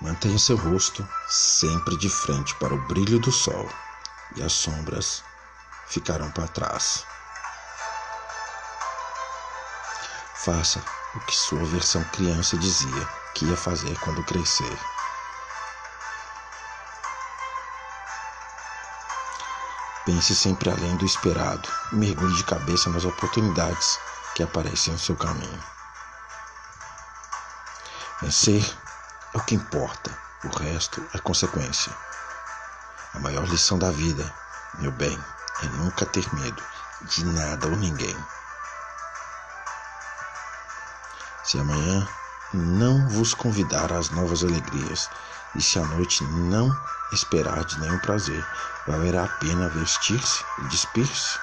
Mantenha seu rosto sempre de frente para o brilho do sol e as sombras ficarão para trás. Faça o que sua versão criança dizia que ia fazer quando crescer. Pense sempre além do esperado e mergulhe de cabeça nas oportunidades que aparecem no seu caminho. Vencer é o que importa, o resto é consequência. A maior lição da vida, meu bem, é nunca ter medo de nada ou ninguém. Se amanhã não vos convidar às novas alegrias, e se a noite não esperar de nenhum prazer, valerá a pena vestir-se e despir-se?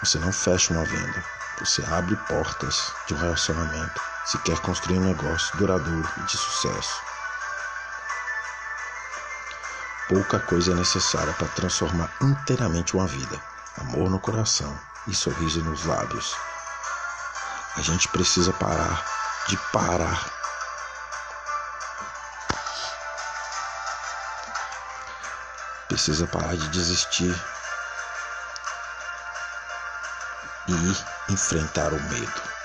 Você não fecha uma venda, você abre portas de um relacionamento se quer construir um negócio duradouro e de sucesso. Pouca coisa é necessária para transformar inteiramente uma vida: amor no coração e sorriso nos lábios. A gente precisa parar de parar precisa parar de desistir e enfrentar o medo.